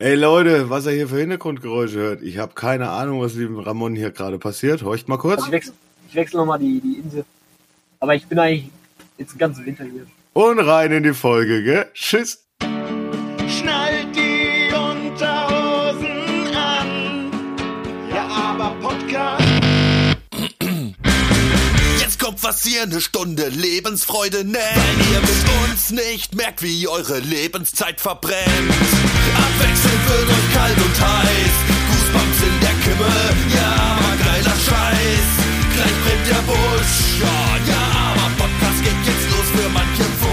Ey Leute, was er hier für Hintergrundgeräusche hört. Ich habe keine Ahnung, was dem Ramon hier gerade passiert. Horcht mal kurz. Also ich wechsle, ich wechsle nochmal die, die Insel. Aber ich bin eigentlich jetzt den ganzen Winter hier. Und rein in die Folge, gell? Tschüss. Was ihr eine Stunde Lebensfreude nennt. Weil ihr mit uns nicht merkt, wie eure Lebenszeit verbrennt. Abwechselnd wird euch kalt und heiß. Goosebumps in der Kimme, ja, aber geiler Scheiß. Gleich brennt der Busch, ja, ja, aber Podcast geht jetzt los für manche Wusch.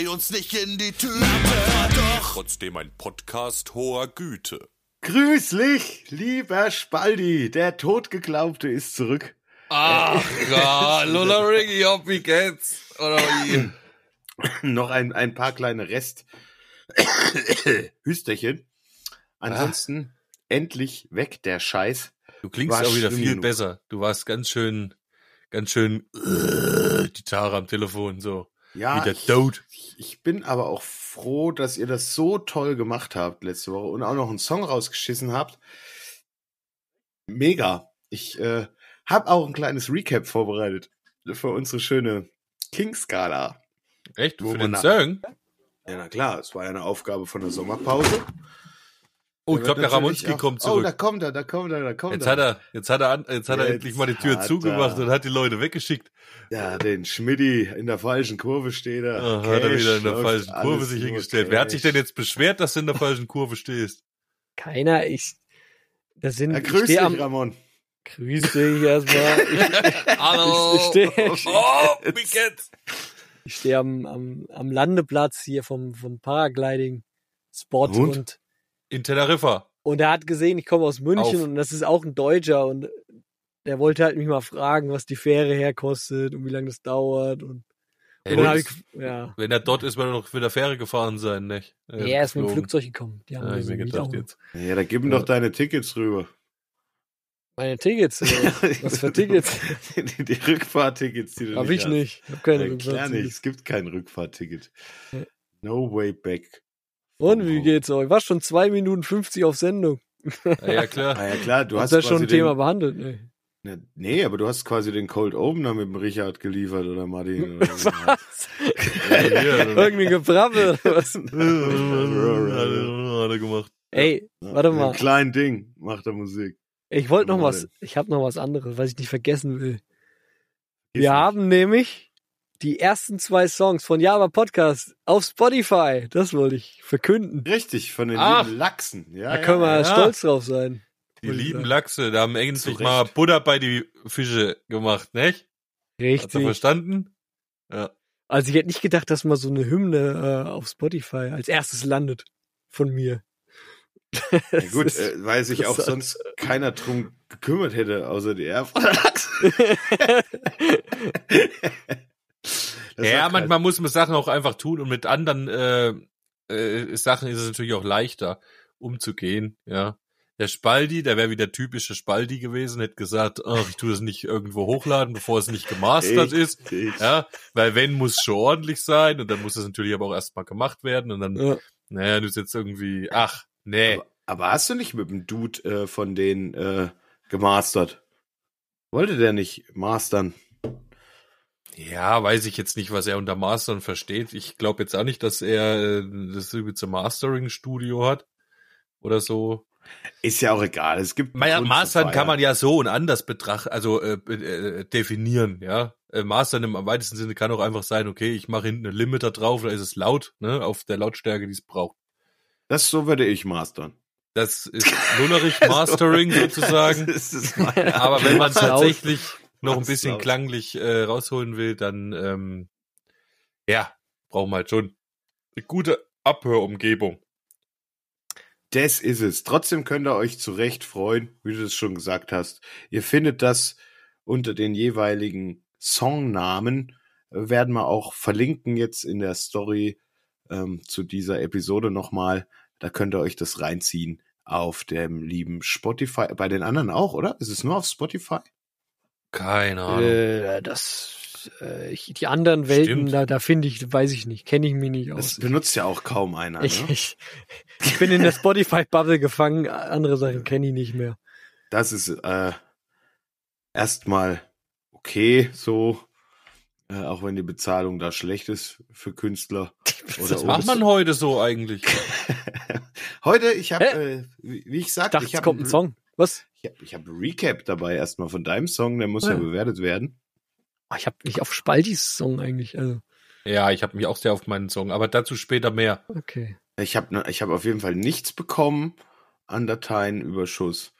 Bei uns nicht in die Tüte. Aber doch trotzdem ein Podcast hoher Güte. Grüßlich, lieber Spaldi. Der Totgeglaubte ist zurück. Ach ja, Lola Riggy, ob wie geht's? Oder wie? Noch ein, ein paar kleine Rest Hüsterchen. Ansonsten endlich weg der Scheiß. Du klingst War auch wieder viel genug. besser. Du warst ganz schön, ganz schön äh, die Tare am Telefon, so. Ja, Wie der ich, ich, bin aber auch froh, dass ihr das so toll gemacht habt letzte Woche und auch noch einen Song rausgeschissen habt. Mega. Ich äh, habe auch ein kleines Recap vorbereitet für unsere schöne King-Skala. Echt? Wo Für den Song? Ja, na klar, es war ja eine Aufgabe von der Sommerpause. Oh, ich glaube, der Ramonski auch- kommt Oh, da zurück. kommt er, da kommt er, da kommt Jetzt er. hat er, jetzt hat er, an, jetzt hat er Jetzt endlich mal die Tür zugemacht er. und hat die Leute weggeschickt. Ja, den Schmidti in der falschen Kurve steht er. Ah, hat er Cash wieder in der falschen Kurve sich hingestellt. Wer hat sich Cash. denn jetzt beschwert, dass du in der falschen Kurve stehst? Keiner, ich. Das sind. Ja, grüß dich, am, Ramon. Grüß dich erstmal. Ich, Hallo! Ich- ich steh- oh, wie geht's? ich stehe am, am, am Landeplatz hier vom, vom Paragliding-Spot Und? und, In Teneriffa. und er hat gesehen, ich komme aus München Auf. und das ist auch ein Deutscher und der wollte halt mich mal fragen, was die Fähre herkostet und wie lange das dauert und, Ey, und dann hab das- ich, ja. Wenn er dort ist, wird er noch mit der Fähre gefahren sein, nicht? Er ist mit dem. Flugzeug gekommen. Die haben Ja, ich mir gedacht jetzt. Ja, da gib ihm doch deine Tickets rüber. Meine Tickets. äh, Was für Tickets? die, die Rückfahrtickets, die du Hab nicht ich hast. nicht. Hab keine Ja, klar nicht, Rückfahrtickets. es gibt kein Rückfahrticket. Ja. No way back. Und wie geht's euch? War schon zwei Minuten 50 auf Sendung. Ja, ja klar. Ah ja klar, du hast hast ja schon ein Thema den, behandelt. Ne? Ne, Nee, aber du hast quasi den Cold Opener mit dem Richard geliefert, oder Martin? Oder Was? Ja, Irgendwie oder was? Hat er gemacht. Ey, warte mal. einem kleinen Ding macht er Musik. Ich wollte noch was. Ich habe noch was anderes, was ich nicht vergessen will. Ist Wir nicht. haben nämlich die ersten zwei Songs von Java Podcast auf Spotify. Das wollte ich verkünden. Richtig, von den Ach. lieben Lachsen. Ja, Da können wir ja. stolz drauf sein. Die lieben sagen. Lachse, da haben endlich mal. Butter bei die Fische gemacht, nicht? Hast du Richtig. verstanden? Ja. Also ich hätte nicht gedacht, dass mal so eine Hymne äh, auf Spotify als erstes landet von mir. Ja, gut, äh, weil sich auch sonst keiner drum gekümmert hätte, außer die. Das ja, hat manchmal muss man Sachen auch einfach tun und mit anderen äh, äh, Sachen ist es natürlich auch leichter umzugehen, ja. Der Spaldi, der wäre wie der typische Spaldi gewesen, hätte gesagt, ach, ich tue das nicht irgendwo hochladen, bevor es nicht gemastert ist. Ja, weil wenn muss schon ordentlich sein und dann muss es natürlich aber auch erstmal gemacht werden und dann, ja. naja, du ist jetzt irgendwie, ach, nee. Aber, aber hast du nicht mit dem Dude äh, von denen äh, gemastert? Wollte der nicht mastern? Ja, weiß ich jetzt nicht, was er unter Mastern versteht. Ich glaube jetzt auch nicht, dass er äh, das übelste Mastering-Studio hat oder so. Ist ja auch egal. Es gibt zu Mastern kann man ja so und anders betrachten, also äh, äh, definieren, ja. Äh, Mastern im weitesten Sinne kann auch einfach sein, okay, ich mache hinten eine Limiter drauf, da ist es laut, ne, auf der Lautstärke, die es braucht. Das so würde ich mastern. Das ist Nullerich Mastering sozusagen. Das ist meine Aber wenn man tatsächlich noch ein bisschen klanglich äh, rausholen will, dann ähm, ja, brauchen wir halt schon eine gute Abhörumgebung. Das ist es. Trotzdem könnt ihr euch zu Recht freuen, wie du es schon gesagt hast. Ihr findet das unter den jeweiligen Songnamen werden wir auch verlinken jetzt in der Story ähm, zu dieser Episode nochmal. Da könnt ihr euch das reinziehen auf dem lieben Spotify. Bei den anderen auch, oder? Ist es nur auf Spotify? Keine Ahnung. Äh, das, äh, ich, die anderen Welten, Stimmt. da, da finde ich, weiß ich nicht, kenne ich mich nicht Das aus. benutzt ja auch kaum einer. Ich, Ne? ich, ich bin in der Spotify-Bubble gefangen, andere Sachen kenne ich nicht mehr. Das ist äh, erstmal okay, so. Äh, auch wenn die Bezahlung da schlecht ist für Künstler. Oder Was macht man heute so eigentlich? Heute, ich habe, äh, wie ich Ich sagte, dachte, ich es habe kommt ein Song. Was? Ich habe ich hab ein Recap dabei erstmal von deinem Song, der muss ja, Ja. bewertet werden. Ah, Ich habe mich auf Spaltis Song eigentlich. Also, Ja, ich habe mich auch sehr auf meinen Song, aber dazu später mehr. okay. Ich habe ne, ich hab auf jeden Fall nichts bekommen an Dateienüberschuss.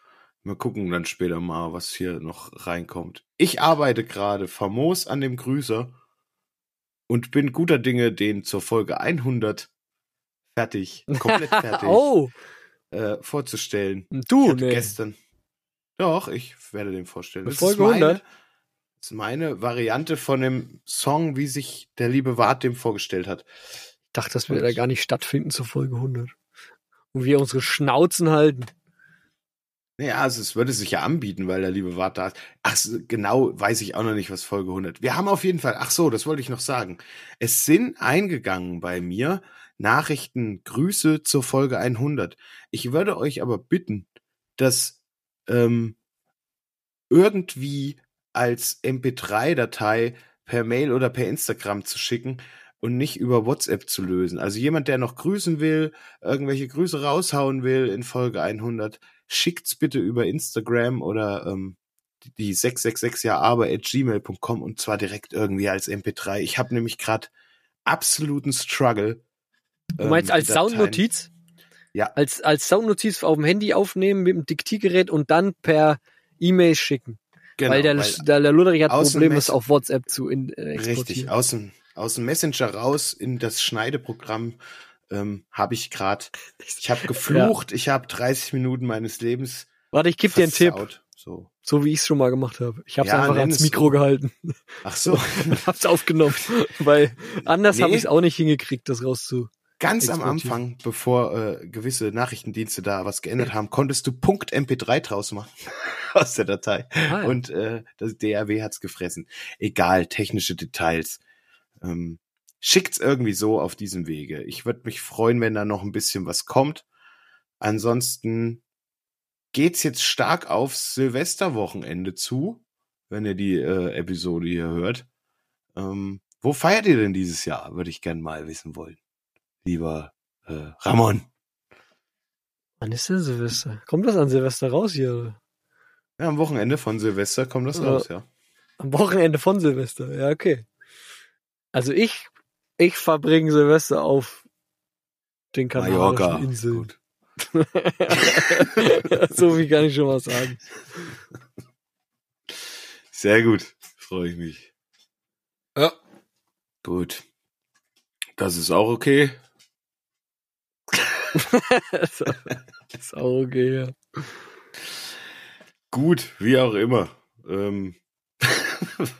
Mal gucken dann später mal, was hier noch reinkommt. Ich arbeite gerade famos an dem Grüßer und bin guter Dinge, den zur Folge 100 fertig, komplett fertig oh, äh, vorzustellen. Ich du, hatte nee. gestern. Doch, ich werde den vorstellen. Das Folge ist meine, 100? Das ist meine Variante von dem Song, wie sich der liebe Wart dem vorgestellt hat. Ich dachte, das würde da gar nicht stattfinden zur Folge 100. Und wir unsere Schnauzen halten. Naja, also es würde sich ja anbieten, weil der liebe Wart da ist. Ach, genau weiß ich auch noch nicht, was Folge 100. Wir haben auf jeden Fall, ach so, das wollte ich noch sagen. Es sind eingegangen bei mir Nachrichten, Grüße zur Folge 100. Ich würde euch aber bitten, das ähm, irgendwie als MP3-Datei per Mail oder per Instagram zu schicken und nicht über WhatsApp zu lösen. Also jemand, der noch grüßen will, irgendwelche Grüße raushauen will in Folge 100, schickt's bitte über Instagram oder ähm, die 666 ja aber at gmail.com und zwar direkt irgendwie als MP3. Ich habe nämlich gerade absoluten Struggle. Du meinst ähm, als Soundnotiz? Ja. Als, als Soundnotiz auf dem Handy aufnehmen mit dem Diktiergerät und dann per E-Mail schicken. Genau, weil der, der, der Ludwig hat Probleme, es auf WhatsApp zu in, äh, Richtig, aus dem, aus dem Messenger raus in das Schneideprogramm ähm, habe ich gerade, ich habe geflucht, ich habe 30 Minuten meines Lebens Warte, ich gebe dir einen Tipp. So. so wie ich es schon mal gemacht habe. Ich habe es Ja, einfach ans Mikro so. gehalten Ach so, und hab's aufgenommen, weil anders Nee. habe ich es auch nicht hingekriegt, das rauszu. Ganz am Exportieren. Anfang, bevor äh, gewisse Nachrichtendienste da was geändert haben, konntest du Punkt MP3 draus machen aus der Datei. Ah, ja. Und äh, das DRW hat's gefressen. Egal, technische Details. Ähm, schickt's irgendwie so auf diesem Wege. Ich würde mich freuen, wenn da noch ein bisschen was kommt. Ansonsten geht's jetzt stark aufs Silvesterwochenende zu, wenn ihr die äh, Episode hier hört. Ähm, wo feiert ihr denn dieses Jahr? Würde ich gern mal wissen wollen. Lieber äh, Ramon. Wann ist denn Silvester? Kommt das an Silvester raus hier? Oder? Ja, am Wochenende von Silvester kommt das raus, ja. Am Wochenende von Silvester. Ja, okay. Also ich, ich verbringe Silvester auf den Kanarischen Mallorca. Inseln. Gut. so wie kann ich schon mal sagen. Sehr gut. Freue ich mich. Ja. Gut. Das ist auch okay. Auch okay, ja. Gut, wie auch immer. Ähm.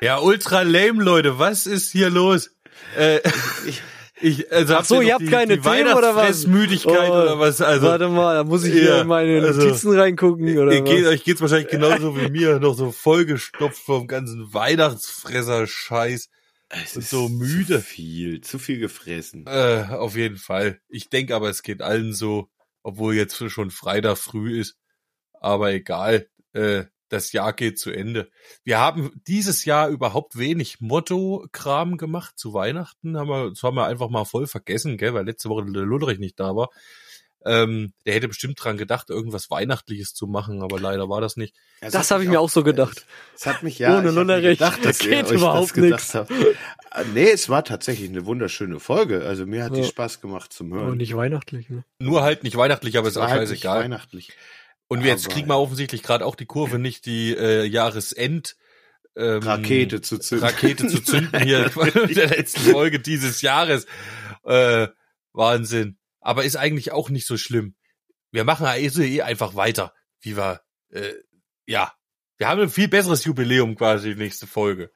Ja, ultra lame, Leute. Was ist hier los? Äh, ich, also Ach so, habt ihr habt die, keine die Themen oder was? Weihnachtsfressmüdigkeit Oh, oder was? Also, Warte mal, da muss ich hier Ja, in meine also- Notizen reingucken oder ihr geht, was? euch geht's wahrscheinlich genauso wie mir, noch so vollgestopft vom ganzen Weihnachtsfresser-Scheiß. Es Und so müde. Zu viel, zu viel gefressen. Äh, auf jeden Fall. Ich denke aber, es geht allen so, obwohl jetzt schon Freitag früh ist. Aber egal, äh, das Jahr geht zu Ende. Wir haben dieses Jahr überhaupt wenig Motto-Kram gemacht zu Weihnachten. Haben wir, das haben wir einfach mal voll vergessen, gell, weil letzte Woche der Lullerich nicht da war. Ähm, der hätte bestimmt dran gedacht, irgendwas Weihnachtliches zu machen, aber leider war das nicht. Das hat habe ich mir auch so gedacht. Es hat mich ja Ohne Lullerich gedacht, dass ihr geht überhaupt das habt. Äh, Nee, es war tatsächlich eine wunderschöne Folge. Also mir hat die Ja. Spaß gemacht zum Aber Hören. nicht weihnachtlich, ne? Nur halt nicht weihnachtlich, aber Es ist auch war halt nicht scheißegal. weihnachtlich. Und jetzt Aber- kriegen wir offensichtlich gerade auch die Kurve, nicht die äh, Jahresend ähm, Rakete zu zünden. Rakete zu zünden hier in der letzten Folge dieses Jahres. Äh, Wahnsinn. Aber ist eigentlich auch nicht so schlimm. Wir machen also eh einfach weiter, wie wir, äh, ja. Wir haben ein viel besseres Jubiläum quasi nächste Folge.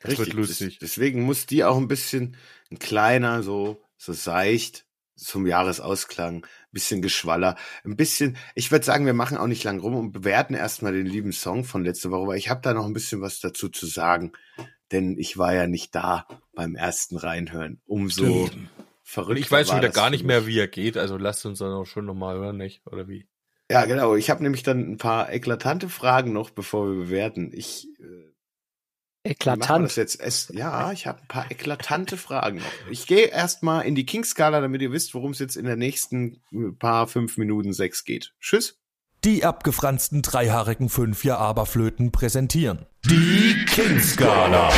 Das wird lustig. Des- Deswegen muss die auch ein bisschen ein kleiner, so, so seicht zum Jahresausklang, ein bisschen Geschwaller, ein bisschen, ich würde sagen, wir machen auch nicht lang rum und bewerten erstmal den lieben Song von letzter Woche, weil ich habe da noch ein bisschen was dazu zu sagen, denn ich war ja nicht da beim ersten Reinhören. Umso verrückter Und ich weiß schon wieder gar nicht mehr, wie er geht. Also lasst uns dann auch schon nochmal hören, nicht? Oder wie? Ja, genau. Ich habe nämlich dann ein paar eklatante Fragen noch, bevor wir bewerten. Ich äh, Wie machen wir Eklatant. Das jetzt? Es, ja, ich habe ein paar eklatante Fragen noch. Ich gehe erstmal in die King-Skala, damit ihr wisst, worum es jetzt in der nächsten äh, paar fünf Minuten sechs geht. Tschüss. Die abgefransten dreihaarigen Fünfjahr Aberflöten präsentieren. Die King-Skala.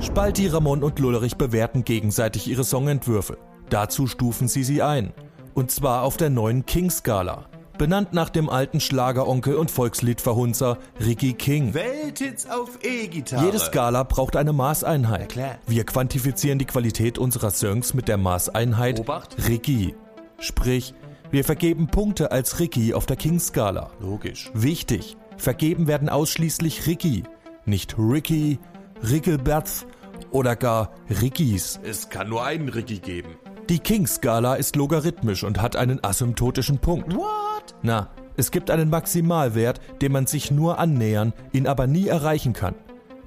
Spalti, Ramon und Lullerich bewerten gegenseitig ihre Songentwürfe. Dazu stufen sie sie ein. Und zwar auf der neuen King-Skala. Benannt nach dem alten Schlageronkel und Volksliedverhunzer Ricky King. Welthits auf E-Gitarre. Jede Skala braucht eine Maßeinheit. Wir quantifizieren die Qualität unserer Songs mit der Maßeinheit Obacht. Ricky. Sprich, wir vergeben Punkte als Ricky auf der King-Skala. Logisch. Wichtig, vergeben werden ausschließlich Ricky, nicht Ricky, Rickelberth oder gar Rickys. Es kann nur einen Ricky geben. Die King-Skala ist logarithmisch und hat einen asymptotischen Punkt. What? Na, es gibt einen Maximalwert, dem man sich nur annähern, ihn aber nie erreichen kann.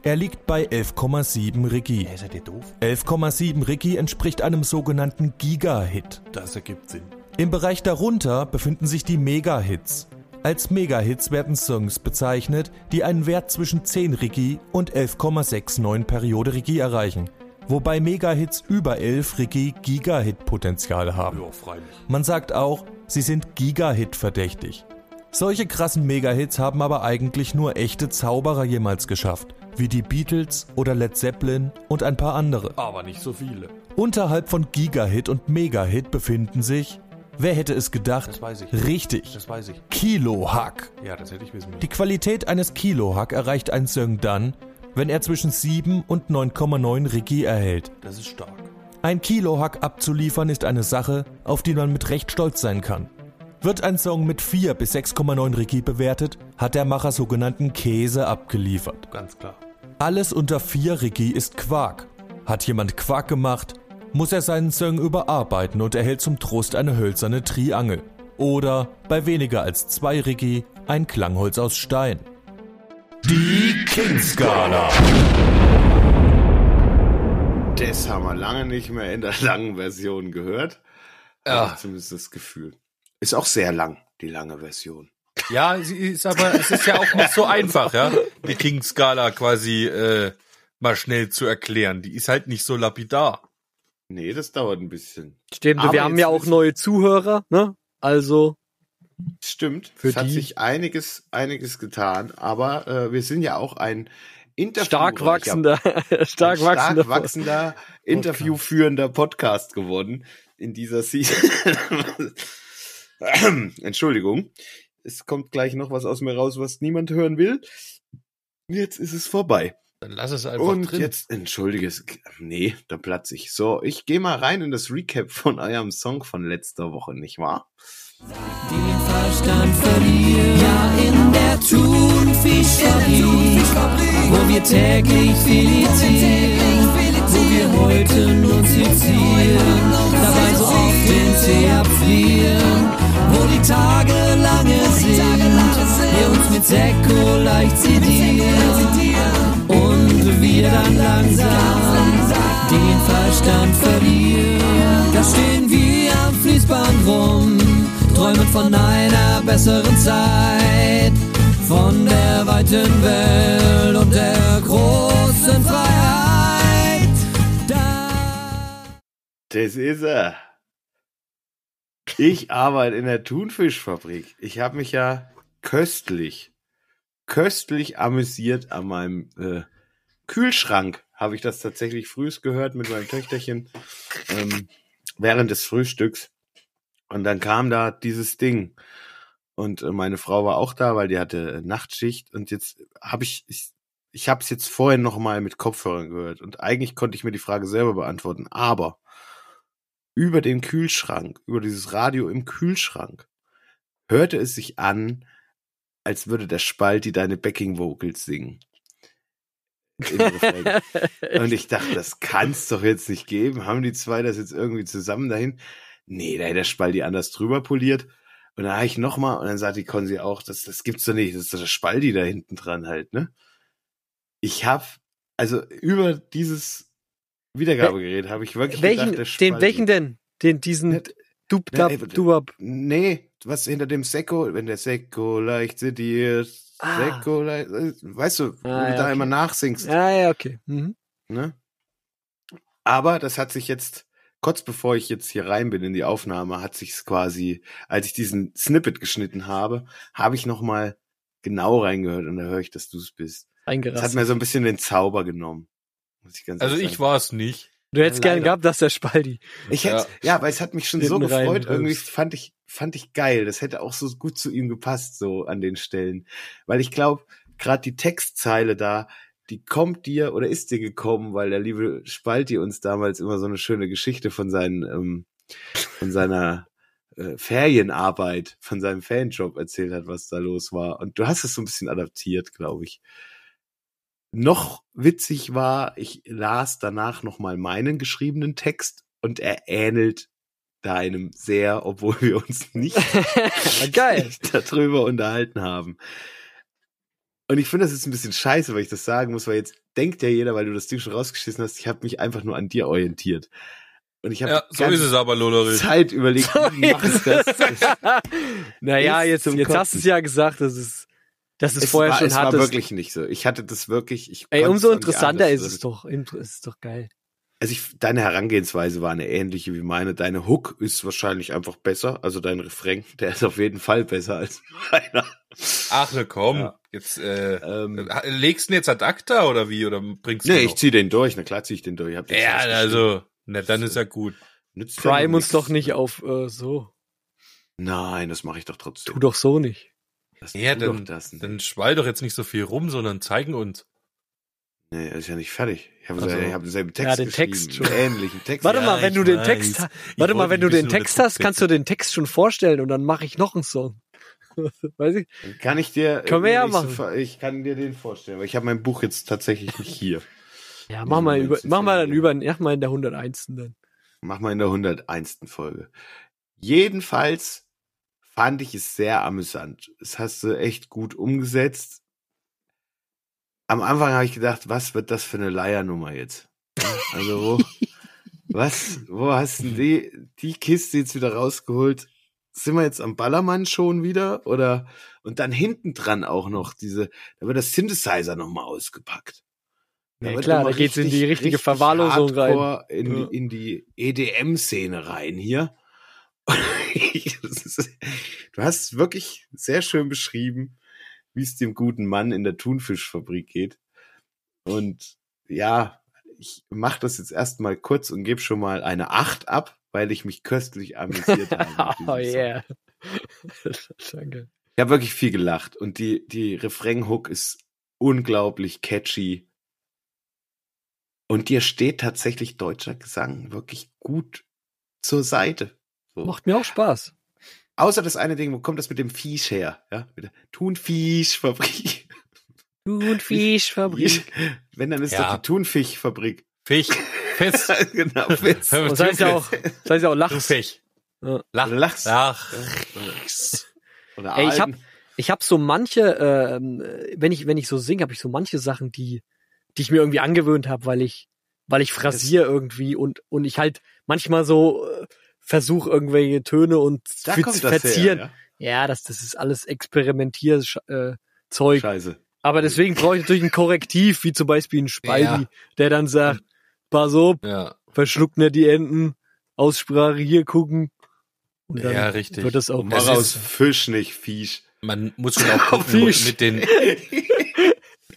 Er liegt bei 11,7 Ricky. Hey, seid ihr doof? 11,7 Ricky entspricht einem sogenannten Giga-Hit. Das ergibt Sinn. Im Bereich darunter befinden sich die Mega-Hits. Als Mega-Hits werden Songs bezeichnet, die einen Wert zwischen 10 Ricky und 11,69 Periode Ricky erreichen, wobei Mega-Hits über 11 Ricky Giga-Hit-Potenzial haben. Man sagt auch, sie sind Giga-Hit verdächtig. Solche krassen Mega-Hits haben aber eigentlich nur echte Zauberer jemals geschafft, wie die Beatles oder Led Zeppelin und ein paar andere. Aber nicht so viele. Unterhalb von Giga-Hit und Mega-Hit befinden sich, wer hätte es gedacht? Das weiß ich. Richtig, Das weiß ich. Kilo-Hack. Ja, das hätte ich wissen müssen. Die Qualität eines Kilo-Hack erreicht ein Song dann, wenn er zwischen 7 und 9,9 Ricky erhält. Das ist stark. Ein Kilo-Hack abzuliefern ist eine Sache, auf die man mit Recht stolz sein kann. Wird ein Song mit 4 bis 6,9 Ricky bewertet, hat der Macher sogenannten Käse abgeliefert. Ganz klar. Alles unter 4 Ricky ist Quark. Hat jemand Quark gemacht, muss er seinen Song überarbeiten und erhält zum Trost eine hölzerne Triangel. Oder bei weniger als 2 Ricky ein Klangholz aus Stein. Die King-Skala. Das haben wir lange nicht mehr in der langen Version gehört. Ja. Zumindest das Gefühl. Ist auch sehr lang, die lange Version. Ja, sie ist aber, es ist ja auch nicht so einfach, ja, die King-Skala quasi äh, mal schnell zu erklären. Die ist halt nicht so lapidar. Nee, das dauert ein bisschen. Stimmt, Aber wir haben ja auch neue Zuhörer, ne? Also, Stimmt. Für es hat die- sich einiges, einiges getan, aber äh, wir sind ja auch ein Interview stark wachsender, stark wachsender. stark wachsender, interviewführender Podcast geworden in dieser Season. Entschuldigung. Es kommt gleich noch was aus mir raus, was niemand hören will. Jetzt ist es vorbei. Dann lass es einfach Und drin. jetzt, entschuldige es. Nee, da platze ich. So, ich gehe mal rein in das Recap von eurem Song von letzter Woche, nicht wahr? den Verstand verlieren. Ja, in der Thunfischfabrik, wo wir täglich filetieren, wo wir heute nur sezieren, dabei so oft den See abfrieren, wo die Tage lange sind, wir uns mit Sekko leicht sedieren und wir dann langsam den Verstand verlieren. Da stehen wir am Fließband rum, träumen von einer besseren Zeit, von der weiten Welt und der großen Freiheit. Da Das ist er. Ich arbeite in der Thunfischfabrik. Ich habe mich ja köstlich, köstlich amüsiert an meinem äh, Kühlschrank. Habe ich das tatsächlich frühst gehört mit meinem Töchterchen ähm, während des Frühstücks. Und dann kam da dieses Ding. Und äh, meine Frau war auch da, weil die hatte äh, Nachtschicht. Und jetzt habe ich, ich, ich habe es jetzt vorhin noch mal mit Kopfhörern gehört. Und eigentlich konnte ich mir die Frage selber beantworten. Aber über den Kühlschrank, über dieses Radio im Kühlschrank, hörte es sich an, als würde der Spalti deine Backing Vocals singen. Und ich dachte, das kann's doch jetzt nicht geben. Haben die zwei das jetzt irgendwie zusammen dahin? Nee, da hätte der Spaldi anders drüber poliert. Und dann habe ich nochmal, und dann sagt die Konsi auch, das, das gibt's doch nicht, das ist doch der Spaldi da hinten dran halt, ne? Ich hab, also über dieses Wiedergabegerät habe ich wirklich Welchen, gedacht, der den, Spaldi. welchen denn? Den, diesen Nicht- Dub, Ja, Dab, ey, Dubab. Nee, was hinter dem Sekko, wenn der Sekko leicht sediert, Ah. Sekko leicht, weißt du, wo Ah, du ja, da okay. immer nachsingst, Ja, ja, okay. Mhm. ne? Aber das hat sich jetzt, kurz bevor ich jetzt hier rein bin in die Aufnahme, hat sich's quasi, als ich diesen Snippet geschnitten habe, habe ich noch mal genau reingehört und da höre ich, dass du es bist. Das hat Eingerastet. mir so ein bisschen den Zauber genommen. Muss ich ganz Also ich war es nicht. Du hättest Ja, gern gehabt, dass der Spaldi. Ich hätte, ja. weil es hat mich schon so Hinten rein gefreut. Irgendwie fand ich, fand ich geil. Das hätte auch so gut zu ihm gepasst, so an den Stellen. Weil ich glaube, gerade die Textzeile da, die kommt dir oder ist dir gekommen, weil der liebe Spalti uns damals immer so eine schöne Geschichte von seinen, ähm, von seiner äh, Ferienarbeit, von seinem Fanjob erzählt hat, was da los war. Und du hast es so ein bisschen adaptiert, glaube ich. Noch witzig war, ich las danach nochmal meinen geschriebenen Text und er ähnelt deinem sehr, obwohl wir uns nicht Geil. darüber unterhalten haben. Und ich finde das ist ein bisschen scheiße, weil ich das sagen muss, weil jetzt denkt ja jeder, weil du das Ding schon rausgeschissen hast, ich habe mich einfach nur an dir orientiert. Und ich habe Ja, so ist es aber, Lollerich. Zeit überlegt, So wie mache ich das? das naja, Ist jetzt, jetzt hast du es ja gesagt, dass es, dass es, es vorher war, schon es war hattest. wirklich nicht so. Ich hatte das wirklich. Ich Ey, umso interessanter ist es doch. Es ist doch geil. Also ich, deine Herangehensweise war eine ähnliche wie meine. Deine Hook ist wahrscheinlich einfach besser. Also dein Refrain, der ist auf jeden Fall besser als meiner. Ach ne, komm. Ja. Jetzt äh, Ähm, legst du ihn jetzt ad acta oder wie? Oder bringst du nee, ich zieh den durch. Na klar zieh ich den durch. Ich hab Ja, also, na, dann ist ja gut. Nützt Prime uns doch nicht auf äh, so. Nein, das mache ich doch trotzdem. Tu doch so nicht. Das Ja, dann, das nicht. dann schwall doch jetzt nicht so viel rum, sondern zeigen uns. Nee, er ist ja nicht fertig. Ich habe Also- hab denselben Text Ja, den geschrieben. Text schon. Ähnlichen Text. Warte Ja, mal, wenn du den weiß. Text, Ich warte mal, wenn du den Text hast, kannst du den Text schon vorstellen und dann mache ich noch einen Song. Weiß ich? Dann Kann ich dir. Können wir ja so machen. ver- ich kann dir den vorstellen, weil ich habe mein Buch jetzt tatsächlich nicht hier. Ja, mach mal über, mach mal dann über, mach mal in der 101. dann. Mach mal in der 101. Folge. Jedenfalls fand ich es sehr amüsant. Es hast du echt gut umgesetzt. Am Anfang habe ich gedacht, was wird das für eine Leiernummer jetzt? Also wo, was, wo hast du die, die Kiste jetzt wieder rausgeholt? Sind wir jetzt am Ballermann schon wieder? Oder, und dann hinten dran auch noch diese, da wird das Synthesizer nochmal ausgepackt. Ja, wird klar, da geht's in die richtige Verwahrlosung rein. In, Ja. in die EDM-Szene rein hier. Ist- du hast wirklich sehr schön beschrieben, wie es dem guten Mann in der Thunfischfabrik geht. Und ja, ich mache das jetzt erstmal kurz und gebe schon mal eine 8 ab, weil ich mich köstlich amüsiert habe. oh yeah. Danke. Ich habe wirklich viel gelacht und die, die Refrain-Hook ist unglaublich catchy. Und dir steht tatsächlich deutscher Gesang wirklich gut zur Seite. So. Macht mir auch Spaß. Außer das eine Ding, wo kommt das mit dem Fisch her? Ja, mit der Thunfischfabrik. Und Fischfabrik. Wenn, dann ist Ja. doch die Thunfischfabrik. Fisch, Fisch. genau. Und das heißt ja auch, das heißt ja auch Du Lachs. Fisch. Ja. Lach. Oder Lachs. Lach. Oder Ey, ich hab-. Ich habe so manche, ähm, wenn ich wenn ich so singe, habe ich so manche Sachen, die die ich mir irgendwie angewöhnt habe, weil ich weil ich phrasiere irgendwie und und ich halt manchmal so äh, versuche irgendwelche Töne und da verzieren. her, Ja, das das ist alles Experimentier äh, Zeug. Scheiße. Aber deswegen brauche ich natürlich ein Korrektiv, wie zum Beispiel ein Spaldi, Ja. der dann sagt, pass auf, Ja, verschluckt nicht die Enten, Aussprache hier gucken. Und dann ja, richtig. wird das auch Mach aus ist- Fisch nicht Fisch. Man muss schon auch gucken mit den.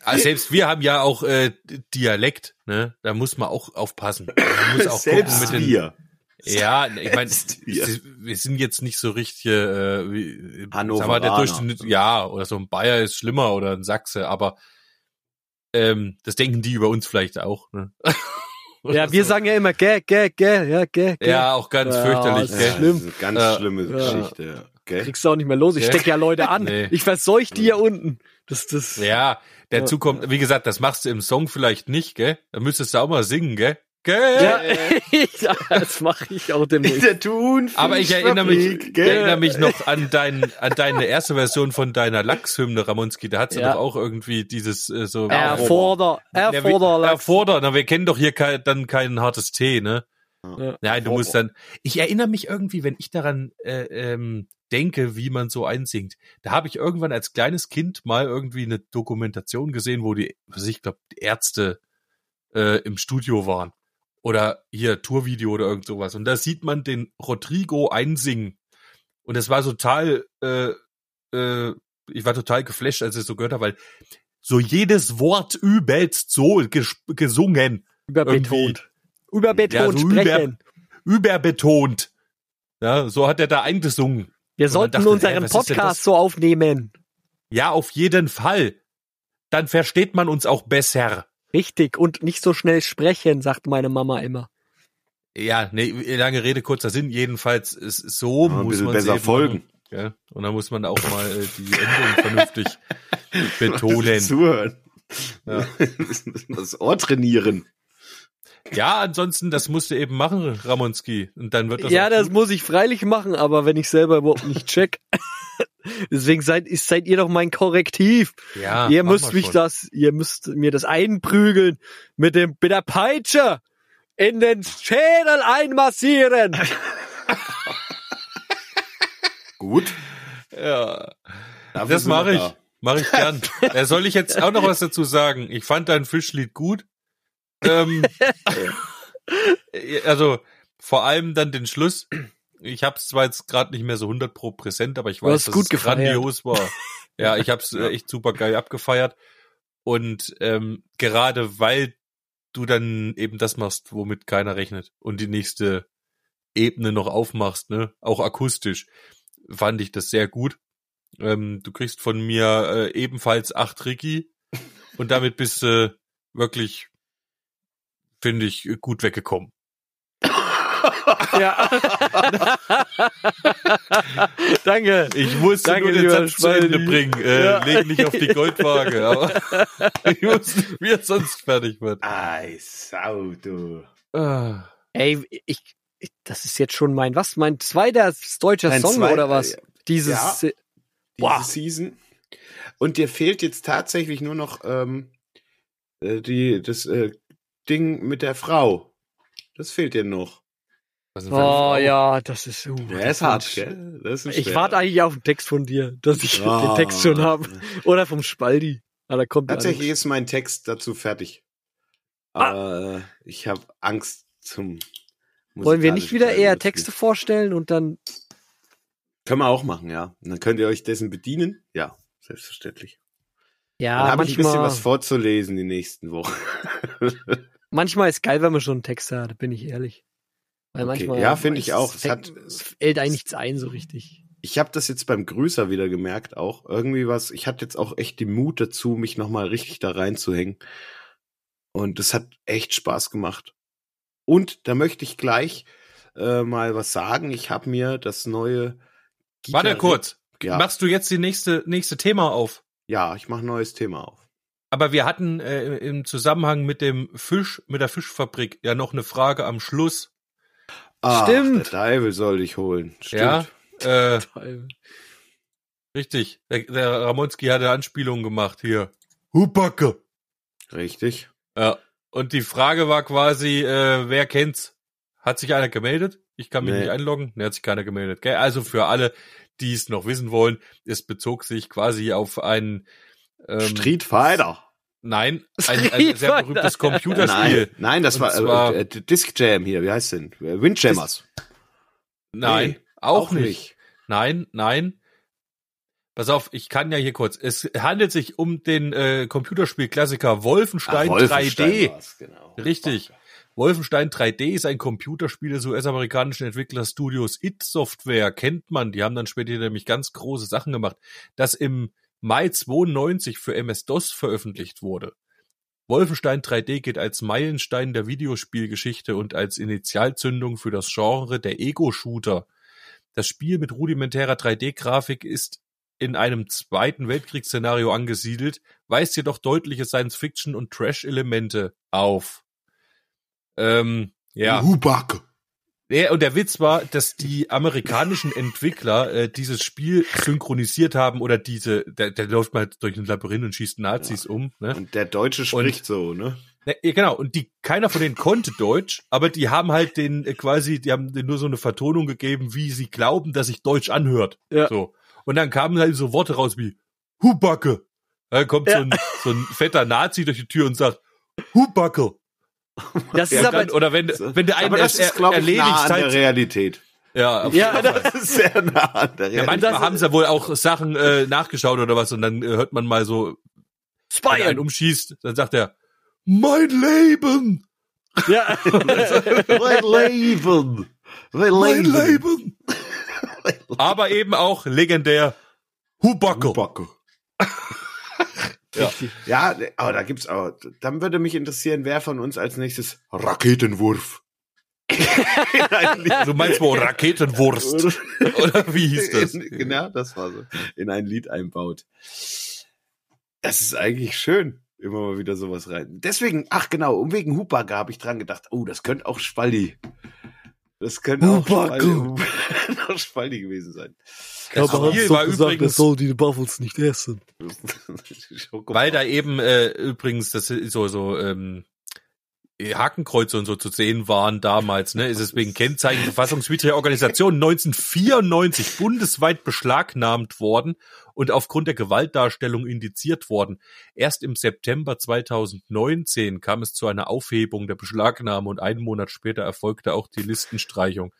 Ah, Selbst wir haben ja auch äh, Dialekt, ne? Da muss man auch aufpassen. Man muss auch Selbst gucken mit den. wir. Ja, ich meine, wir. sind jetzt nicht so richtig, äh, wie, mal, der Durchschnitt, ja, oder so ein Bayer ist schlimmer oder ein Sachse, aber ähm, das denken die über uns vielleicht auch. Ne? Ja, wir so. sagen ja immer, gä, gä, gä, ja, gä, gä. Ja, auch ganz Ja, fürchterlich, das gell? schlimm. Das ist eine ganz Ja. schlimme Ja. Geschichte. Ja. Okay. Kriegst du auch nicht mehr los. Ich Gell? steck ja Leute an. Nee. Ich verseuch die hier unten. Das, das, Ja, dazu kommt, wie gesagt, das machst du im Song vielleicht nicht, gell? Da müsstest du auch mal singen, gell? Gell? ja, ja das mache ich auch demnächst. der Thunfischfabrik, Aber ich erinnere mich, ich gell? erinnere mich noch an dein, an deine erste Version von deiner Lachshymne, Ramonski. Da hat sie Ja. doch auch irgendwie dieses äh, so. Erforder, Ja, wir- Erforder, Erforder. Na, wir kennen doch hier kein, dann kein hartes Tee, ne? Ja. Nein, du musst dann. Ich erinnere mich irgendwie, wenn ich daran äh, ähm, denke, wie man so einsingt. Da habe ich irgendwann als kleines Kind mal irgendwie eine Dokumentation gesehen, wo die, was ich glaube, die Ärzte äh, im Studio waren. Oder hier Tourvideo oder irgend sowas. Und da sieht man den Rodrigo einsingen. Und es war total, äh, äh, ich war total geflasht, als ich es so gehört habe, weil so jedes Wort übelst so ges gesungen überbetont. Überbetont Ja, so sprechen. überbetont. Ja, so hat er da eingesungen. Wir sollten dachte, unseren ey, Podcast das? so aufnehmen. Ja, auf jeden Fall. Dann versteht man uns auch besser. Richtig. Und nicht so schnell sprechen, sagt meine Mama immer. Ja, nee, lange Rede, kurzer Sinn. Jedenfalls ist so Ja, ein muss man besser folgen. Ja, und dann muss man auch mal äh, die Endung vernünftig betonen. Zuhören. Ja. Das Ohr trainieren. Ja, ansonsten, das musst du eben machen, Ramonski. Und dann wird das ja, das gut. muss ich freilich machen, aber wenn ich selber überhaupt nicht check. Deswegen seid, seid ihr doch mein Korrektiv. ja, ihr müsst mich schon. das, ihr müsst mir das einprügeln mit dem, mit der Peitsche in den Schädel einmassieren. Gut. Ja. Dafür Das mache ich. da. Mache ich gern. Da soll ich jetzt auch noch was dazu sagen. Ich fand dein Fischlied gut. Ähm, also vor allem dann den Schluss. Ich habe es zwar jetzt gerade nicht mehr so 100 pro präsent, aber ich weiß, dass es gefeiert. grandios war. Ja, ich habe es äh, echt super geil abgefeiert. Und ähm, gerade weil du dann eben das machst, womit keiner rechnet und die nächste Ebene noch aufmachst, ne, auch akustisch, fand ich das sehr gut. Ähm, du kriegst von mir äh, ebenfalls acht Ricky und damit bist du wirklich, finde ich, gut weggekommen. ja. Danke. Ich musste Danke, nur den Satz zu Ende bringen. Äh, Ja. Leg nicht auf die Goldwaage, aber ich wusste, wie es sonst fertig wird. Ei, Sau, du. Ah. Ey, ich, ich, das ist jetzt schon mein, was, mein zweiter deutscher Dein Song zweit- oder was? äh, Dieses, ja. äh, Diese. Season. Und dir fehlt jetzt tatsächlich nur noch ähm, äh, die, das äh, Ding mit der Frau. Das fehlt dir noch. Eine oh Frau? ja, das ist, uh, Der ist hart, gell? Das ist Ich warte eigentlich auf den Text von dir, dass ich Ah. den Text schon habe. Oder vom Spaldi. Aber da kommt Tatsächlich ist mein Text dazu fertig. Ah. Aber äh, ich habe Angst zum. Wollen wir nicht wieder eher Texte vorstellen und dann, Können wir auch machen, ja. Und dann könnt ihr euch dessen bedienen. Ja, selbstverständlich. ja, dann habe ich ein bisschen was vorzulesen die nächsten Wochen. manchmal ist geil, wenn man schon einen Text hat, da bin ich ehrlich. Weil Okay, manchmal. ja, finde ich auch. Es fällt- hat- es fällt eigentlich nichts ein so richtig. Ich habe das jetzt beim Grüßer wieder gemerkt, auch irgendwie was. Ich hatte jetzt auch echt den Mut dazu, mich nochmal richtig da reinzuhängen. Und das hat echt Spaß gemacht. Und da möchte ich gleich äh, mal was sagen. Ich habe mir das neue. Warte Gitarre- kurz. Ja, Machst du jetzt die nächste, nächste Thema auf? ja, ich mache ein neues Thema auf. Aber wir hatten äh, im Zusammenhang mit dem Fisch, mit der Fischfabrik ja noch eine Frage am Schluss. Ach, Stimmt. Der Teufel soll dich holen. Stimmt. Ja. Äh, richtig. Der, der Ramonski hat eine Anspielung gemacht hier. Hupacke. Richtig. Ja. Und die Frage war quasi, äh, wer kennt's? Hat sich einer gemeldet? Ich kann mich Nee. nicht einloggen. Ne, hat sich keiner gemeldet. Gell? Also für alle, die es noch wissen wollen, es bezog sich quasi auf ein ähm, Street Fighter. Nein, ein, ein sehr berühmtes Computerspiel. Nein, nein, das Und war zwar- äh, äh, Disc Jam hier. Wie heißt denn? Äh, Windjammers. Nein, Nee, auch, nicht. Nein, nein. Pass auf, ich kann ja hier kurz. Es handelt sich um den äh, Computerspielklassiker Wolfenstein, Ach, Wolfenstein 3D. war's, genau. Richtig. Wolfenstein 3D ist ein Computerspiel des US-amerikanischen Entwicklerstudios It Software. Kennt man. Die haben dann später nämlich ganz große Sachen gemacht. Das im Mai 92 für MS-DOS veröffentlicht wurde. Wolfenstein 3D gilt als Meilenstein der Videospielgeschichte und als Initialzündung für das Genre der Ego-Shooter. Das Spiel mit rudimentärer 3D-Grafik ist in einem Zweiten Weltkriegsszenario angesiedelt, weist jedoch deutliche Science-Fiction- und Trash-Elemente auf. Ähm, ja. Hubacke. Ja, und der Witz war, dass die amerikanischen Entwickler äh, dieses Spiel synchronisiert haben oder diese, der, der läuft mal durch ein Labyrinth und schießt Nazis um. Ne? Und der Deutsche spricht so, ne? Ne, ja, genau, und die, keiner von denen konnte Deutsch, aber die haben halt den äh, quasi, die haben denen nur so eine Vertonung gegeben, wie sie glauben, dass sich Deutsch anhört. Ja. So. Und dann kamen halt so Worte raus wie Hubacke. Da kommt so, ein, so ein fetter Nazi durch die Tür und sagt, Hubacke. Das ist Ja, aber, dann, oder wenn, wenn der Aber das ist, glaube ich, nah an der halt. Realität. Ja, ja, das, ist sehr nah an der Ja, Realität. manchmal haben sie ja wohl auch Sachen äh, nachgeschaut oder was und dann äh, hört man mal so, wenn er einen umschießt, dann sagt er, mein Leben, Ja. mein Leben. Mein mein Leben. Leben. Aber eben auch legendär Hubacke. Hubacke. Ja, aber da gibt's auch, dann würde mich interessieren, wer von uns als nächstes Raketenwurf. Du meinst wohl Raketenwurst? Oder wie hieß das? In, genau, das war so. In ein Lied einbaut. Das ist eigentlich schön. Immer mal wieder sowas rein. Deswegen, ach genau, um wegen Hubacke habe ich dran gedacht, oh, das könnte auch Spaldi. Das könnte auch. Spaldi, auch Spaldi gewesen sein. Das Spiel war übrigens, die Buffels nicht essen. weil da eben äh, übrigens das ist so so ähm, Hakenkreuze und so zu sehen waren damals, ne, ist es wegen Kennzeichen verfassungswidriger Organisation 1994 bundesweit beschlagnahmt worden und aufgrund der Gewaltdarstellung indiziert worden. Erst im September 2019 kam es zu einer Aufhebung der Beschlagnahme und einen Monat später erfolgte auch die Listenstreichung.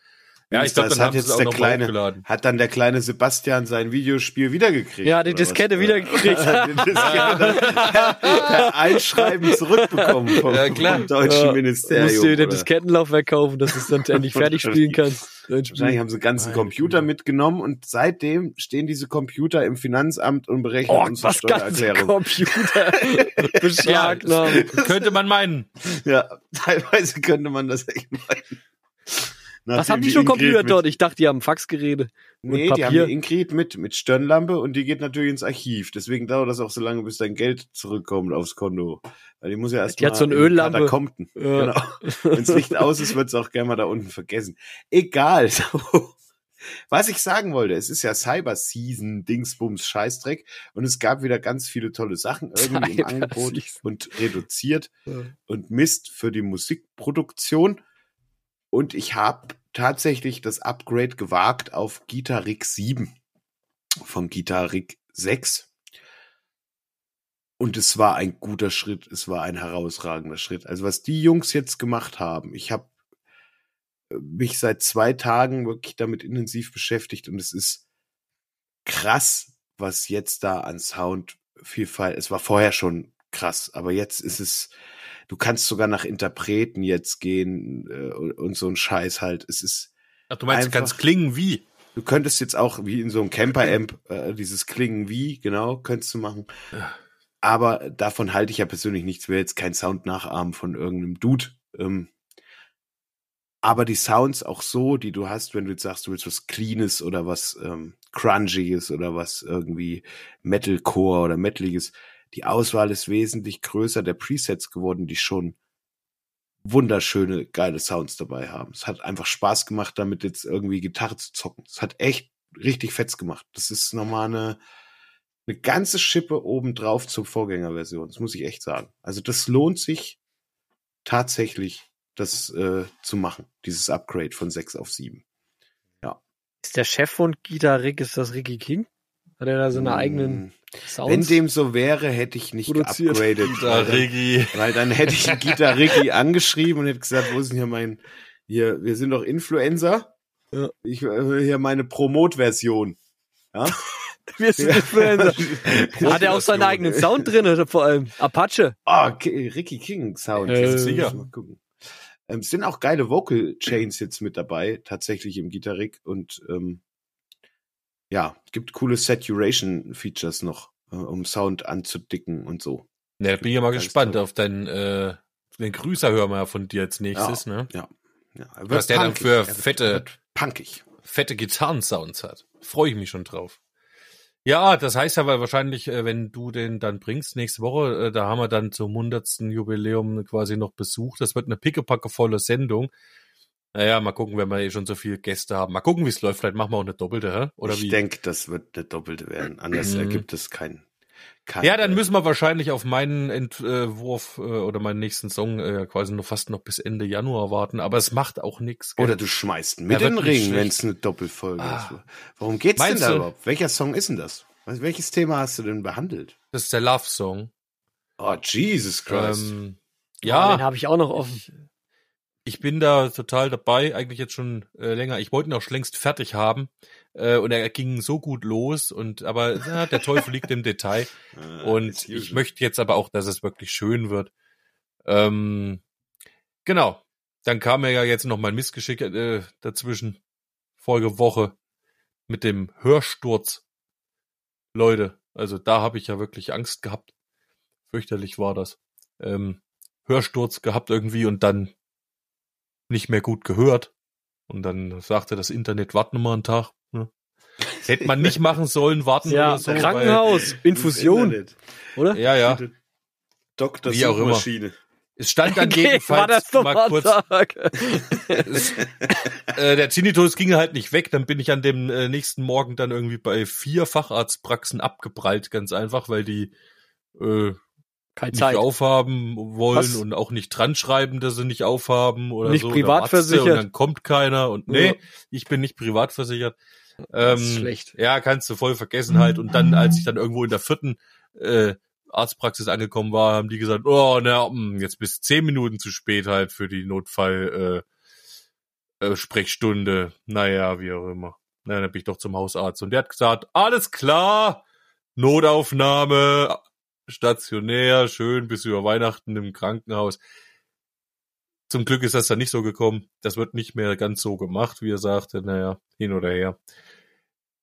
Ja, ich glaube, Das dann hat jetzt auch der kleine, hochgeladen. hat dann der kleine Sebastian sein Videospiel wiedergekriegt. Ja, die Diskette wiedergekriegt. die Diskette Einschreiben zurückbekommen vom, Ja, klar. vom deutschen Ja, Ministerium. Musst du dir oder? das Kettenlaufwerk kaufen, dass du es dann endlich fertig spielen kannst. Wahrscheinlich haben sie ganzen Computer mitgenommen und seitdem stehen diese Computer im Finanzamt und berechnen Oh, unsere was ganze Steuererklärung. Computer beschlagnahmen. Könnte man meinen. Ja, teilweise könnte man das echt meinen. Was haben die schon Computer mit- dort? Ich dachte, die haben Faxgeräte. Nee, die haben die Ingrid mit, mit Stirnlampe und die geht natürlich ins Archiv. Deswegen dauert das auch so lange, bis dein Geld zurückkommt aufs Konto. Weil die muss ja erst Die hat mal so eine in die Öllampe. Katakomben. Ja. Genau. Wenn's Licht aus ist, wird's auch gerne mal da unten vergessen. Egal. Was ich sagen wollte, es ist ja Cyber Season, Dingsbums, Scheißdreck. Und es gab wieder ganz viele tolle Sachen irgendwie im Angebot und reduziert Ja. und Mist für die Musikproduktion. Und ich habe tatsächlich das Upgrade gewagt auf Guitar Rig 7 von Guitar Rig 6. Und es war ein guter Schritt, es war ein herausragender Schritt. Also was die Jungs jetzt gemacht haben, ich habe mich seit zwei Tagen wirklich damit intensiv beschäftigt und es ist krass, was jetzt da an Soundvielfalt, es war vorher schon krass, aber jetzt ist es, du kannst sogar nach Interpreten jetzt gehen äh, und, so ein Scheiß halt. Es ist, Ach, du meinst, du Einfach- kannst klingen wie? du könntest jetzt auch wie in so einem Camper-Amp äh, dieses Klingen wie, genau, könntest du machen. Aber davon halte ich ja persönlich nichts. Wäre jetzt kein Sound nachahmen von irgendeinem Dude. Ähm, aber die Sounds auch so, die du hast, wenn du jetzt sagst, du willst was Cleanes oder was ähm, Crunchiges oder was irgendwie Metalcore oder Metaliges, die Auswahl ist wesentlich größer der Presets geworden, die schon wunderschöne, geile Sounds dabei haben. Es hat einfach Spaß gemacht, damit jetzt irgendwie Gitarre zu zocken. Es hat echt richtig fetz gemacht. Das ist nochmal eine, eine ganze Schippe obendrauf zur Vorgängerversion. Das muss ich echt sagen. Also das lohnt sich tatsächlich, das äh, zu machen, dieses Upgrade von 6 auf 7. Ist der Chef von Guitar Rig, ist das Ricky King? Hat er da so eine eigenen Sounds? Wenn dem so wäre, hätte ich nicht produziert. geupgradet. Weil, dann, Regi. weil dann hätte ich Gitar Ricky angeschrieben und hätte gesagt, wo ist denn hier mein, hier, wir sind doch Influencer. Ja. Ich äh, hier meine Promote-Version. Ja? Wir sind Influencer. Hat er auch seinen eigenen Sound drin, oder vor allem? Apache. Ah, Ki- Ricky King Sound. Äh, Das sicher. Mal gucken. Ähm, es sind auch geile Vocal Chains jetzt mit dabei, tatsächlich im Gitarrig und ähm, ja, gibt coole Saturation Features noch, äh, um Sound anzudicken und so. Ja, da bin ich ja mal gespannt auf deinen, äh, den Grüßer hören wir von dir als nächstes, ne? Ja, er Was der dann für fette- punkig. Fette Gitarrensounds hat. Freue ich mich schon drauf. Ja, das heißt aber wahrscheinlich, äh, wenn du den dann bringst nächste Woche, äh, da haben wir dann zum hundertsten Jubiläum quasi noch Besuch. Das wird eine pickepackevolle Sendung. Naja, mal gucken, wenn wir eh schon so viele Gäste haben. Mal gucken, wie es läuft. Vielleicht machen wir auch eine doppelte, hä? Oder ich wie? denke, das wird eine doppelte werden. Anders Mhm. ergibt es keinen. keinen Ja, dann müssen wir wahrscheinlich auf meinen Entwurf äh, oder meinen nächsten Song äh, quasi noch fast noch bis Ende Januar warten. Aber es macht auch nichts. Oder du schmeißt mit den Ring, wenn es eine Doppelfolge Ah. ist. Warum geht's denn Meinst da du? überhaupt? Welcher Song ist denn das? Welches Thema hast du denn behandelt? Das ist der Love Song. Oh, Jesus Christ. Ähm, Ja, ja, den habe ich auch noch offen. Ich bin da total dabei, eigentlich jetzt schon äh, länger. Ich wollte ihn auch schon längst fertig haben. Äh, und er ging so gut los und aber ja, der Teufel liegt im Detail. Ah, Und ich möchte jetzt aber auch, dass es wirklich schön wird. Ähm, genau. Dann kam mir ja jetzt noch mein Missgeschick äh, dazwischen. Folge Woche mit dem Hörsturz. Leute, also da habe ich ja wirklich Angst gehabt. Fürchterlich war das. Ähm, Hörsturz gehabt irgendwie und dann nicht mehr gut gehört. Und dann sagte das Internet, warten wir mal einen Tag. Ne? Hätte man nicht machen sollen, warten Ja, oder so. weil- Krankenhaus, Infusion, Internet. oder? Ja, ja. Dr. Wie auch immer. Es stand dann Okay, jedenfalls war das doch mal mal kurz, Tag. es, äh, der Tinnitus ging halt nicht weg. Dann bin ich an dem äh, nächsten Morgen dann irgendwie bei vier Facharztpraxen abgeprallt, ganz einfach, weil die äh, Keine nicht Zeit. aufhaben wollen Was? und auch nicht dran schreiben, dass sie nicht aufhaben oder Nicht so. privat versichert. Und dann kommt keiner und nee, Ja. ich bin nicht privat versichert. Ähm, schlecht. Ja, kannst du voll vergessen halt. Und dann, als ich dann irgendwo in der vierten äh, Arztpraxis angekommen war, haben die gesagt, oh, na, hm, jetzt bis zehn Minuten zu spät halt für die Notfall äh, äh, Sprechstunde. Naja, wie auch immer. Na, dann bin ich doch zum Hausarzt. Und der hat gesagt, alles klar, Notaufnahme, stationär, schön bis über Weihnachten im Krankenhaus. Zum Glück ist das dann nicht so gekommen. Das wird nicht mehr ganz so gemacht, wie er sagte. Naja, hin oder her.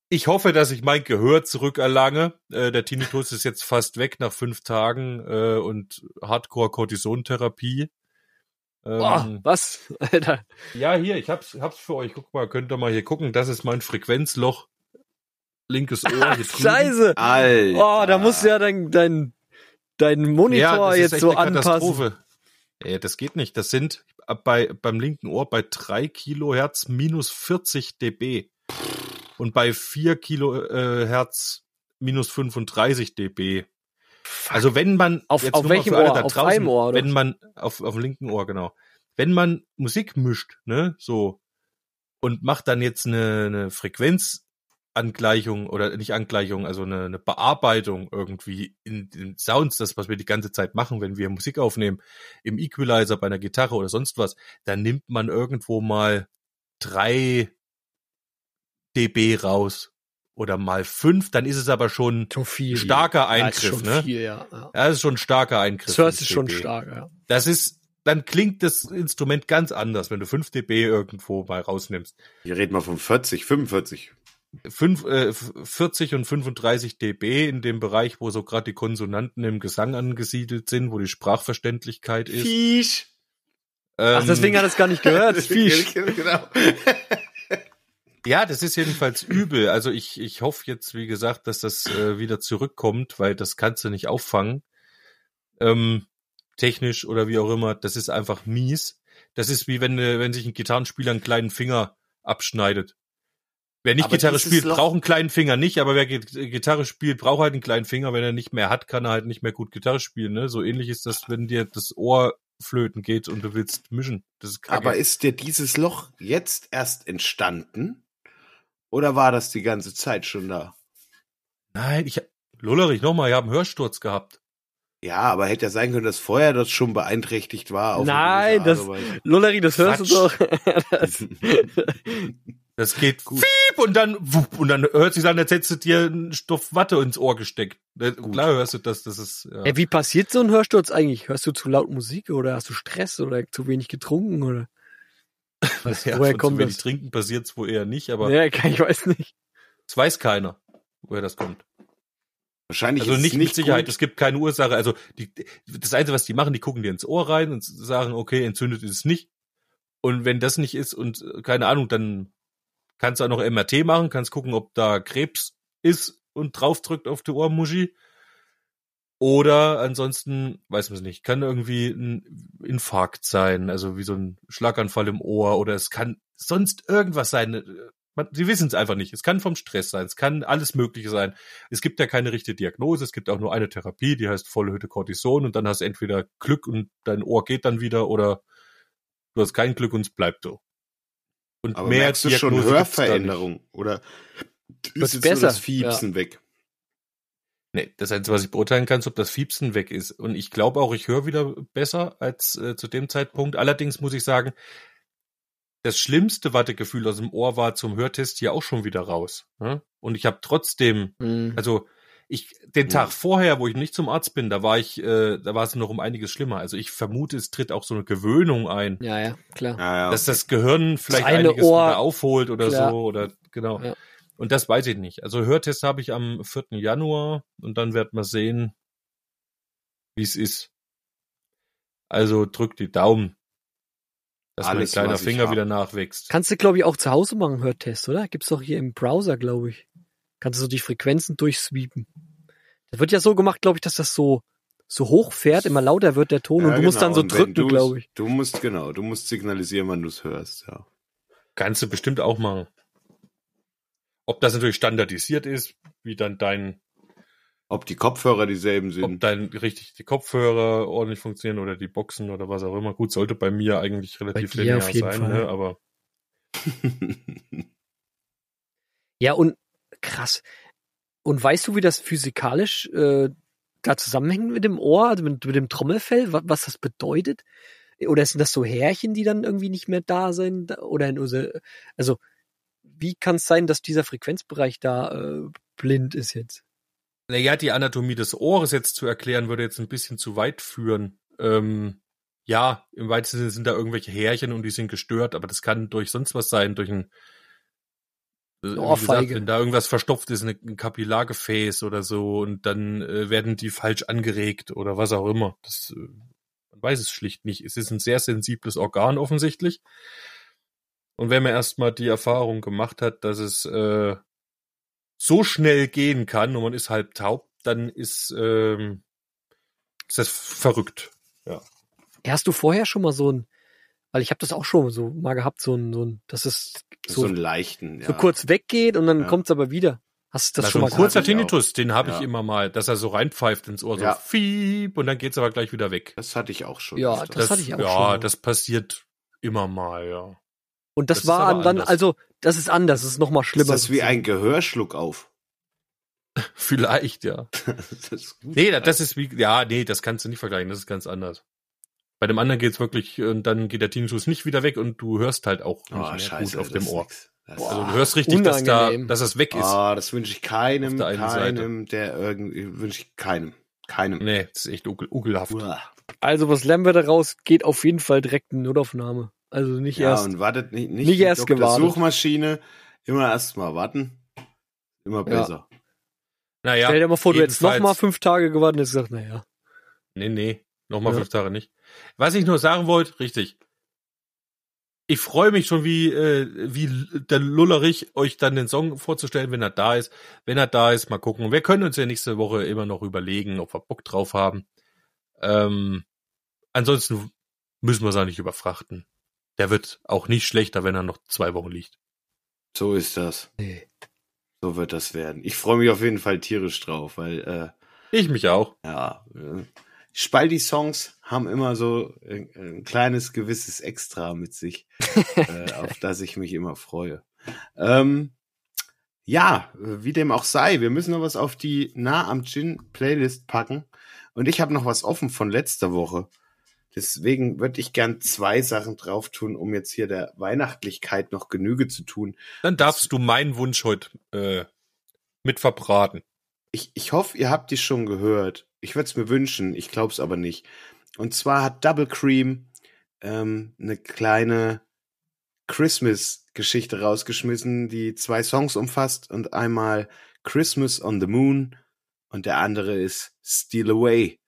Ich hoffe, dass ich mein Gehör zurückerlange. Äh, der Tinnitus ist jetzt fast weg nach fünf Tagen äh, und Hardcore-Kortisontherapie. Boah, Ähm, was? Alter. ja, hier, ich hab's, hab's für euch. Guck mal, könnt ihr mal hier gucken. Das ist mein Frequenzloch. Linkes Ohr. Drüben. Scheiße. Alter. Oh, da musst du ja dein, dein, dein Monitor das ist jetzt echt so eine anpassen. Katastrophe. Ja, das geht nicht. Das sind bei, beim linken Ohr bei drei Kilohertz minus 40 dB. Und bei vier Kilohertz minus 35 dB. Also wenn man Auf- jetzt auf welchem Ohr? da Auf draußen, einem Ohr, oder wenn man auf auf dem linken Ohr genau, wenn man Musik mischt, ne, so und macht dann jetzt eine, eine Frequenzangleichung oder nicht Angleichung, also eine, eine Bearbeitung irgendwie in den Sounds, das was wir die ganze Zeit machen, wenn wir Musik aufnehmen, im Equalizer bei einer Gitarre oder sonst was, dann nimmt man irgendwo mal drei dB raus oder mal fünf, dann ist es aber schon Zu viel. starker Ja, ist Eingriff, schon ne? Viel, ja. ja. Ja, das ist schon ein starker Eingriff. Das sich schon stark, ja. Das ist, dann klingt das Instrument ganz anders, wenn du 5 dB irgendwo mal rausnimmst. Hier reden wir von 40, 45. Fünf, äh, f- 40 und 35 dB in dem Bereich, wo so gerade die Konsonanten im Gesang angesiedelt sind, wo die Sprachverständlichkeit ist. Fisch. Ach, Ähm, deswegen hat er es gar nicht gehört. Fisch. genau. Ja, das ist jedenfalls übel. Also ich, ich hoffe jetzt, wie gesagt, dass das äh, wieder zurückkommt, weil das kannst du nicht auffangen. Ähm, technisch oder wie auch immer, das ist einfach mies. Das ist wie wenn, äh, wenn sich ein Gitarrenspieler einen kleinen Finger abschneidet. Wer nicht Aber Gitarre spielt, Loch- braucht einen kleinen Finger nicht, aber wer Git- Gitarre spielt, braucht halt einen kleinen Finger. Wenn er nicht mehr hat, kann er halt nicht mehr gut Gitarre spielen. Ne? So ähnlich ist das, wenn dir das Ohr flöten geht und du willst mischen. Das ist. Aber ist dir dieses Loch jetzt erst entstanden? Oder war das die ganze Zeit schon da? Nein, ich Lullerich, nochmal, ich habe einen Hörsturz gehabt. Ja, aber hätte ja sein können, dass vorher das schon beeinträchtigt war. Nein, das. Lolleri, das hörst du doch. Das, Das geht gut. und dann wupp, und dann hört sich an, als hättest du dir einen Stoff Watte ins Ohr gesteckt. Äh, Klar hörst du das, das ist ja. Ey, wie passiert so ein Hörsturz eigentlich? Hörst du zu laut Musik oder hast du Stress oder zu wenig getrunken oder? Was, ja, woher kommt zu wenig das? Trinken passiert's wohl eher nicht, aber Ja, ich weiß nicht. es weiß keiner, woher das kommt. Wahrscheinlich Also ist nicht, es mit Sicherheit, gut. es gibt keine Ursache. Also die, das Einzige, was die machen, die gucken dir ins Ohr rein und sagen, okay, entzündet ist es nicht. Und wenn das nicht ist und äh, keine Ahnung, dann kannst du auch noch MRT machen, kannst gucken, ob da Krebs ist und draufdrückt auf die Ohrmuschi. Oder ansonsten, weiß man es nicht, kann irgendwie ein Infarkt sein, also wie so ein Schlaganfall im Ohr oder es kann sonst irgendwas sein. Man, Sie wissen es einfach nicht. Es kann vom Stress sein, es kann alles Mögliche sein. Es gibt ja keine richtige Diagnose, es gibt auch nur eine Therapie, die heißt volle Hütte Cortison und dann hast du entweder Glück und dein Ohr geht dann wieder oder du hast kein Glück und es bleibt so. Und Aber mehr merkst du schon Diagnose. Hörveränderung? Oder ist jetzt besser? nur das Fiepsen weg? Nee, das Einzige, was ich beurteilen kann, ist, ob das Fiepsen weg ist. Und ich glaube auch, ich höre wieder besser als äh, zu dem Zeitpunkt. Allerdings muss ich sagen, das schlimmste Wattegefühl aus dem Ohr war zum Hörtest hier auch schon wieder raus. Ne? Und ich habe trotzdem, Mhm. also ich, den Tag vorher, wo ich nicht zum Arzt bin, da war ich, äh, da war es noch um einiges schlimmer. Also ich vermute, es tritt auch so eine Gewöhnung ein, Ja, ja, klar. Ja, ja. dass das Gehirn vielleicht eine einiges Ohr- wieder aufholt oder Klar. so oder genau. Ja. Und das weiß ich nicht. Also Hörtest habe ich am 4. Januar und dann werden wir sehen, wie es ist. Also drückt die Daumen, dass Alles, mein kleiner Finger wieder nachwächst. Kannst du, glaube ich, auch zu Hause machen, Hörtest, oder? Gibt's doch hier im Browser, glaube ich. Kannst du so die Frequenzen durchsweepen. Das wird ja so gemacht, glaube ich, dass das so, so hoch fährt, immer lauter wird der Ton Ja, und du musst genau. dann so drücken, glaube ich. Du musst, genau, du musst signalisieren, wann du es hörst, ja. Kannst du bestimmt auch machen. Ob das natürlich standardisiert ist, wie dann dein, Ob die Kopfhörer dieselben sind. ob dein richtig die Kopfhörer ordentlich funktionieren oder die Boxen oder was auch immer. Gut, sollte bei mir eigentlich relativ linear sein, Fall. ne? aber Ja, und krass. Und weißt du, wie das physikalisch äh, da zusammenhängt mit dem Ohr, also mit, mit dem Trommelfell, was, was das bedeutet? Oder sind das so Härchen, die dann irgendwie nicht mehr da sind? Oder in unser, also wie kann es sein, dass dieser Frequenzbereich da äh, blind ist jetzt? Naja, die Anatomie des Ohres jetzt zu erklären, würde jetzt ein bisschen zu weit führen. Ähm, ja, im weitesten Sinne sind da irgendwelche Härchen und die sind gestört, aber das kann durch sonst was sein, durch ein Ohrfeige. gesagt, wenn da irgendwas verstopft ist, ein Kapillargefäß oder so, und dann äh, werden die falsch angeregt oder was auch immer. Das, äh, man weiß es schlicht nicht. Es ist ein sehr sensibles Organ offensichtlich. Und wenn man erstmal die Erfahrung gemacht hat, dass es äh, so schnell gehen kann und man ist halb taub, dann ist, ähm, ist das verrückt. Hast du vorher schon mal so ein, weil ich habe das auch schon so mal gehabt, so ein, so ein, dass es so so, einen leichten, ja. so kurz weggeht und dann Ja. kommt's aber wieder. Hast du das Das schon mal ein kurzer ich. Tinnitus, den habe ich Ja. immer mal, dass er so reinpfeift ins Ohr, so Ja. fiep, und dann geht's aber gleich wieder weg. Das hatte ich auch schon. Ja, öfter. das hatte ich auch ja, schon. das passiert immer mal, ja. Und das, Das ist war dann, anders. also, das ist anders, das ist noch mal ist schlimmer. das wie ein Gehörschluck auf. Vielleicht, ja. das ist gut. Nee, das ist wie, ja, nee, das kannst du nicht vergleichen, das ist ganz anders. Bei dem anderen geht's wirklich, und dann geht der Tinnitus nicht wieder weg und du hörst halt auch nicht Oh, mehr scheiße, gut auf dem ist Ohr. Das Also du hörst richtig, dass da, Unangenehm. dass das weg ist. Ah, das wünsche ich keinem, der keinem, der irgendwie, wünsche ich keinem, keinem. Nee, das ist echt ukel, ukelhaft. Uah. Also, was lernen wir daraus? Geht auf jeden Fall direkt in Notaufnahme. Also nicht Ja, erst. und wartet nicht, nicht, Nicht erst Dr. gewartet. Suchmaschine, immer erst mal warten. Immer Ja. besser. Naja, Stell dir mal vor, du hättest noch jedenfalls- mal fünf Tage gewartet und hättest gesagt, naja. Nee, nee, nochmal Ja. fünf Tage nicht. Was ich nur sagen wollte, richtig. Ich freue mich schon, wie, äh, wie der Lullerich euch dann den Song vorzustellen, wenn er da ist. Wenn er da ist, mal gucken. Wir können uns ja nächste Woche immer noch überlegen, ob wir Bock drauf haben. Ähm, ansonsten müssen wir es auch nicht überfrachten. Der wird auch nicht schlechter, wenn er noch zwei Wochen liegt. So ist das. Nee. So wird das werden. Ich freue mich auf jeden Fall tierisch drauf, weil, äh, Ich mich auch. ja, äh, Spaldi-Songs haben immer so ein, ein kleines gewisses Extra mit sich, äh, auf das ich mich immer freue. Ähm, ja, wie dem auch sei, wir müssen noch was auf die Nah am Gin Playlist packen. Und ich habe noch was offen von letzter Woche. Deswegen würde ich gern zwei Sachen drauf tun, um jetzt hier der Weihnachtlichkeit noch Genüge zu tun. Dann darfst du meinen Wunsch heute äh, mit verbraten. Ich, ich hoffe, ihr habt die schon gehört. Ich würde es mir wünschen, ich glaube es aber nicht. Und zwar hat Double Cream ähm, eine kleine Christmas-Geschichte rausgeschmissen, die zwei Songs umfasst und einmal Christmas on the Moon und der andere ist Steal Away.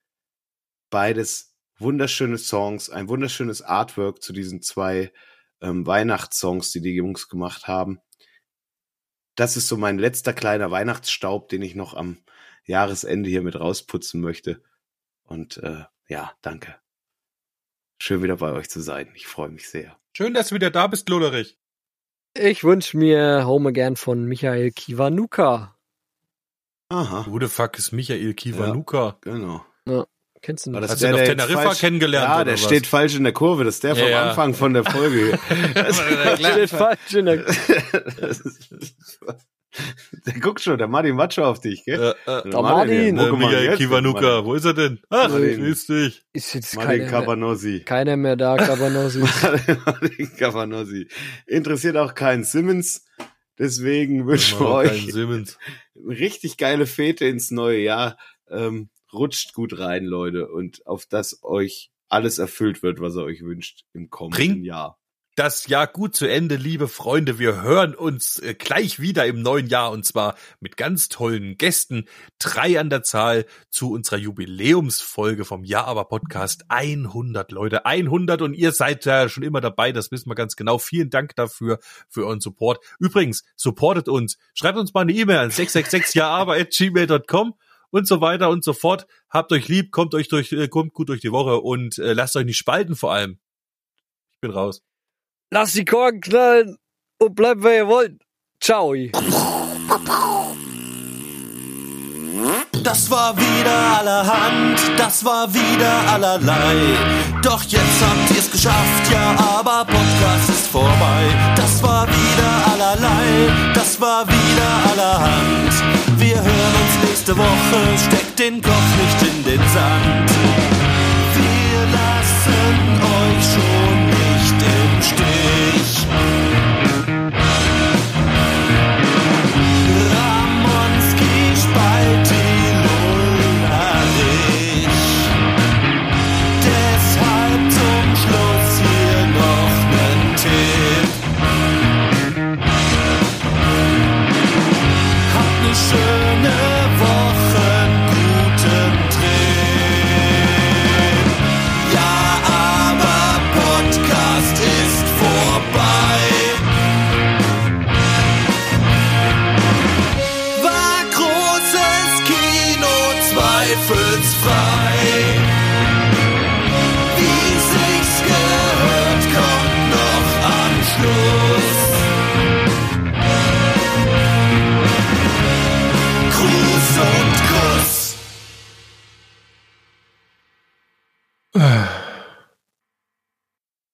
Beides wunderschöne Songs, ein wunderschönes Artwork zu diesen zwei ähm, Weihnachtssongs, die die Jungs gemacht haben. das ist so mein letzter kleiner Weihnachtsstaub, den ich noch am Jahresende hier mit rausputzen möchte. Und äh, ja, danke. Schön wieder bei euch zu sein. Ich freue mich sehr. Schön, dass du wieder da bist, Lullerich. Ich wünsche mir Home Again von Michael Kiwanuka. Aha, Who the fuck ist Michael Kiwanuka? genau. Kennst du War nicht? das Hast du ihn auf der Teneriffa falsch- kennengelernt, Ja, oder der was? steht falsch in der Kurve. Das ist der vom Ja, ja. Anfang von der Folge. Steht falsch in der Das ist- der guckt schon, der Martin wartet schon auf dich, gell? Äh, äh, Der Martin. Wo äh, guck mal Michael Kiwanuka, Martin. wo ist er denn? Ach, Martin. grüß dich. ist jetzt Martin keiner, mehr, Cavanossi. keiner mehr da, Cabanossi. Martin Cavanossi. Interessiert auch keinen Simmons. Deswegen wünschen wir euch Simmons. richtig geile Fete ins neue Jahr. Ähm, rutscht gut rein, Leute, und auf das euch alles erfüllt wird, was ihr euch wünscht im kommenden Bringt- Jahr. Das Jahr gut zu Ende, liebe Freunde. Wir hören uns äh, gleich wieder im neuen Jahr und zwar mit ganz tollen Gästen. Drei an der Zahl zu unserer Jubiläumsfolge vom Jahr aber Podcast. 100 Leute, 100 und ihr seid ja schon immer dabei. Das wissen wir ganz genau. Vielen Dank dafür, für euren Support. Übrigens, supportet uns. Schreibt uns mal eine E-Mail an 666 jaaber.gmail.com und so weiter und so fort. Habt euch lieb, kommt euch durch, äh, kommt gut durch die Woche und äh, lasst euch nicht spalten vor allem. Ich bin raus. Lasst die Korken knallen und bleibt, wer ihr wollt. Ciao. Das war wieder allerhand, das war wieder allerlei. Doch jetzt habt ihr's geschafft, ja, aber Podcast ist vorbei. Das war wieder allerlei, das war wieder allerhand. Wir hören uns nächste Woche, steckt den Kopf nicht in den Sand. Wir lassen euch schon im Stich.